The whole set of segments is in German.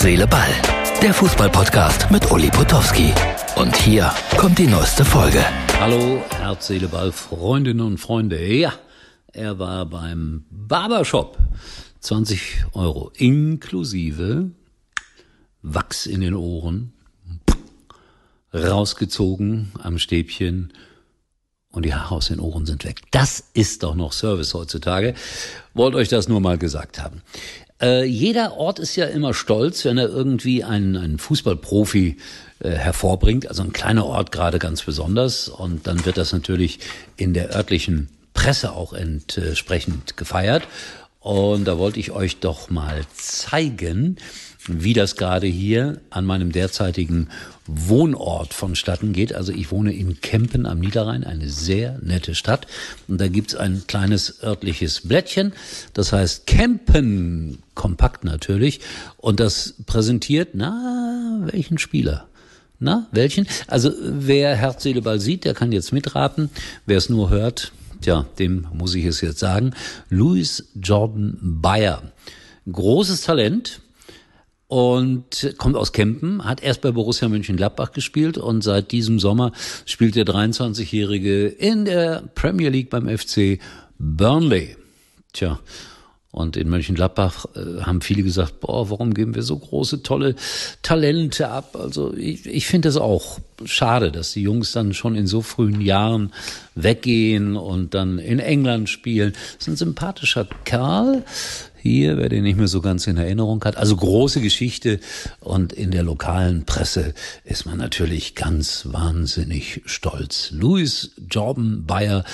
Herz, Seele, Ball. Der Fußballpodcast mit Uli Potowski. Und hier kommt die neueste Folge. Hallo, Herz, Seele, Ball, Freundinnen und Freunde. Ja, er war beim Barbershop. 20 Euro inklusive Wachs in den Ohren, rausgezogen am Stäbchen und die Haare aus den Ohren sind weg. Das ist doch noch Service heutzutage. Wollt euch das nur mal gesagt haben. Äh, jeder Ort ist ja immer stolz, wenn er irgendwie einen, einen Fußballprofi äh, hervorbringt. Also ein kleiner Ort gerade ganz besonders. Und dann wird das natürlich in der örtlichen Presse auch entsprechend gefeiert. Und da wollte ich euch doch mal zeigen, wie das gerade hier an meinem derzeitigen Wohnort vonstatten geht. Also ich wohne in Kempen am Niederrhein, eine sehr nette Stadt. Und da gibt's ein kleines örtliches Blättchen, das heißt Kempen, kompakt natürlich. Und das präsentiert, na, welchen Spieler? Na, welchen? Also wer Herz, Seele, Ball sieht, der kann jetzt mitraten. Wer es nur hört, tja, dem muss ich es jetzt sagen. Louis Jordan Bayer. Großes Talent, und kommt aus Kempen, hat erst bei Borussia Mönchengladbach gespielt und seit diesem Sommer spielt der 23-Jährige in der Premier League beim FC Burnley. Tja, und in Mönchengladbach äh, haben viele gesagt, boah, warum geben wir so große, tolle Talente ab? Also ich, ich finde es auch schade, dass die Jungs dann schon in so frühen Jahren weggehen und dann in England spielen. Das ist ein sympathischer Kerl, hier, wer den nicht mehr so ganz in Erinnerung hat. Also große Geschichte und in der lokalen Presse ist man natürlich ganz wahnsinnig stolz. Louis Jordan Bayer,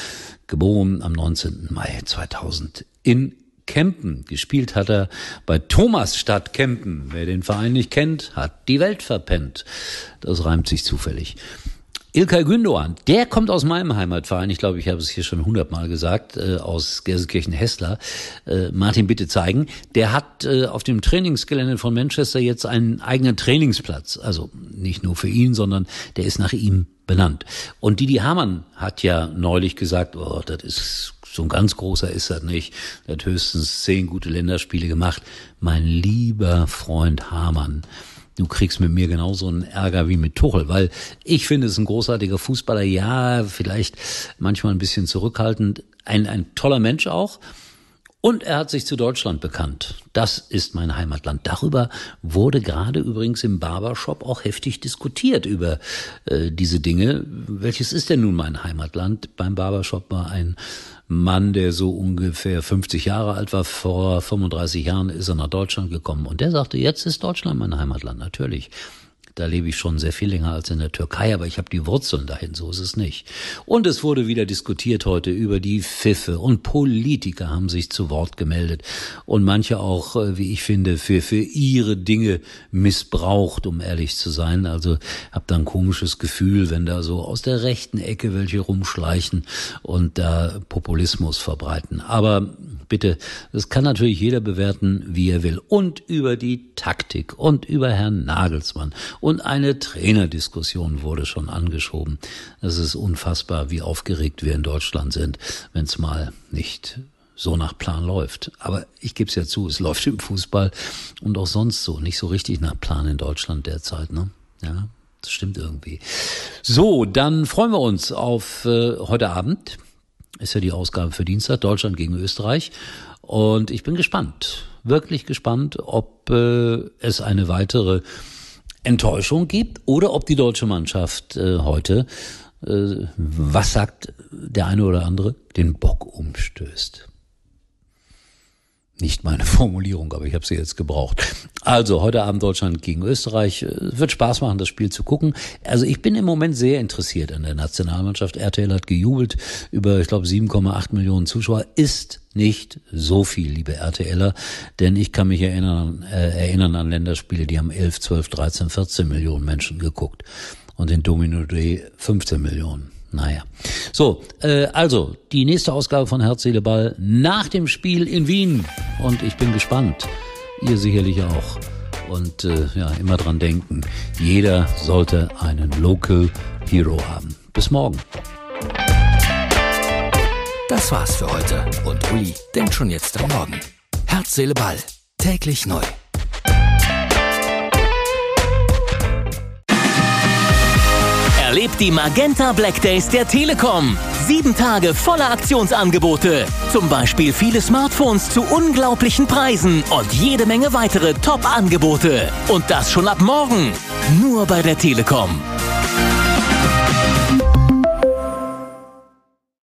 geboren am 19. Mai 2000 in Kempen. Gespielt hat er bei Thomasstadt Kempen. Wer den Verein nicht kennt, hat die Welt verpennt. Das reimt sich zufällig. Ilkay Gündoğan, der kommt aus meinem Heimatverein. Ich glaube, ich habe es hier schon hundertmal gesagt, äh, aus Gelsenkirchen-Hessler. Äh, Martin, bitte zeigen. Der hat äh, auf dem Trainingsgelände von Manchester jetzt einen eigenen Trainingsplatz. Also nicht nur für ihn, sondern der ist nach ihm benannt. Und Didi Hamann hat ja neulich gesagt, oh, das ist so ein ganz großer ist das nicht. Der hat höchstens zehn gute Länderspiele gemacht. Mein lieber Freund Hamann du kriegst mit mir genauso einen Ärger wie mit Tuchel, weil ich finde, es ist ein großartiger Fußballer, ja, vielleicht manchmal ein bisschen zurückhaltend, ein, ein toller Mensch auch. Und er hat sich zu Deutschland bekannt. Das ist mein Heimatland. Darüber wurde gerade übrigens im Barbershop auch heftig diskutiert über äh, diese Dinge. Welches ist denn nun mein Heimatland? Beim Barbershop war ein Mann, der so ungefähr 50 Jahre alt war, vor 35 Jahren ist er nach Deutschland gekommen. Und der sagte, jetzt ist Deutschland mein Heimatland, natürlich. Da lebe ich schon sehr viel länger als in der Türkei, aber ich habe die Wurzeln dahin, so ist es nicht. Und es wurde wieder diskutiert heute über die Pfiffe und Politiker haben sich zu Wort gemeldet und manche auch, äh, wie ich finde, für, für ihre Dinge missbraucht, um ehrlich zu sein. Also habe da ein komisches Gefühl, wenn da so aus der rechten Ecke welche rumschleichen und da Populismus verbreiten. Aber bitte, das kann natürlich jeder bewerten, wie er will. Und über die Taktik und über Herrn Nagelsmann. Und eine Trainerdiskussion wurde schon angeschoben. Es ist unfassbar, wie aufgeregt wir in Deutschland sind, wenn es mal nicht so nach Plan läuft. Aber ich gebe es ja zu, es läuft im Fußball und auch sonst so, nicht so richtig nach Plan in Deutschland derzeit, ne? Ja, das stimmt irgendwie. So, dann freuen wir uns auf äh, heute Abend ist ja die Ausgabe für Dienstag, Deutschland gegen Österreich. Und ich bin gespannt, wirklich gespannt, ob äh, es eine weitere Enttäuschung gibt oder ob die deutsche Mannschaft äh, heute, äh, was sagt der eine oder andere, den Bock umstößt. Nicht meine Formulierung, aber ich habe sie jetzt gebraucht. Also heute Abend Deutschland gegen Österreich. Es wird Spaß machen, das Spiel zu gucken. Also ich bin im Moment sehr interessiert an der Nationalmannschaft. RTL hat gejubelt über, ich glaube, 7,8 Millionen Zuschauer. Ist nicht so viel, liebe RTLer, denn ich kann mich erinnern, äh, erinnern an Länderspiele, die haben 11, 12, 13, 14 Millionen Menschen geguckt und in Domino Day 15 Millionen. Naja. So, äh, also die nächste Ausgabe von Herz, Seele, Ball nach dem Spiel in Wien. Und ich bin gespannt. Ihr sicherlich auch. Und äh, ja, immer dran denken, jeder sollte einen Local Hero haben. Bis morgen. Das war's für heute. Und Uli denkt schon jetzt am Morgen. Herz, Seele, Ball. Täglich neu. Die Magenta Black Days der Telekom. Sieben Tage voller Aktionsangebote. Zum Beispiel viele Smartphones zu unglaublichen Preisen und jede Menge weitere Top-Angebote. Und das schon ab morgen. Nur bei der Telekom.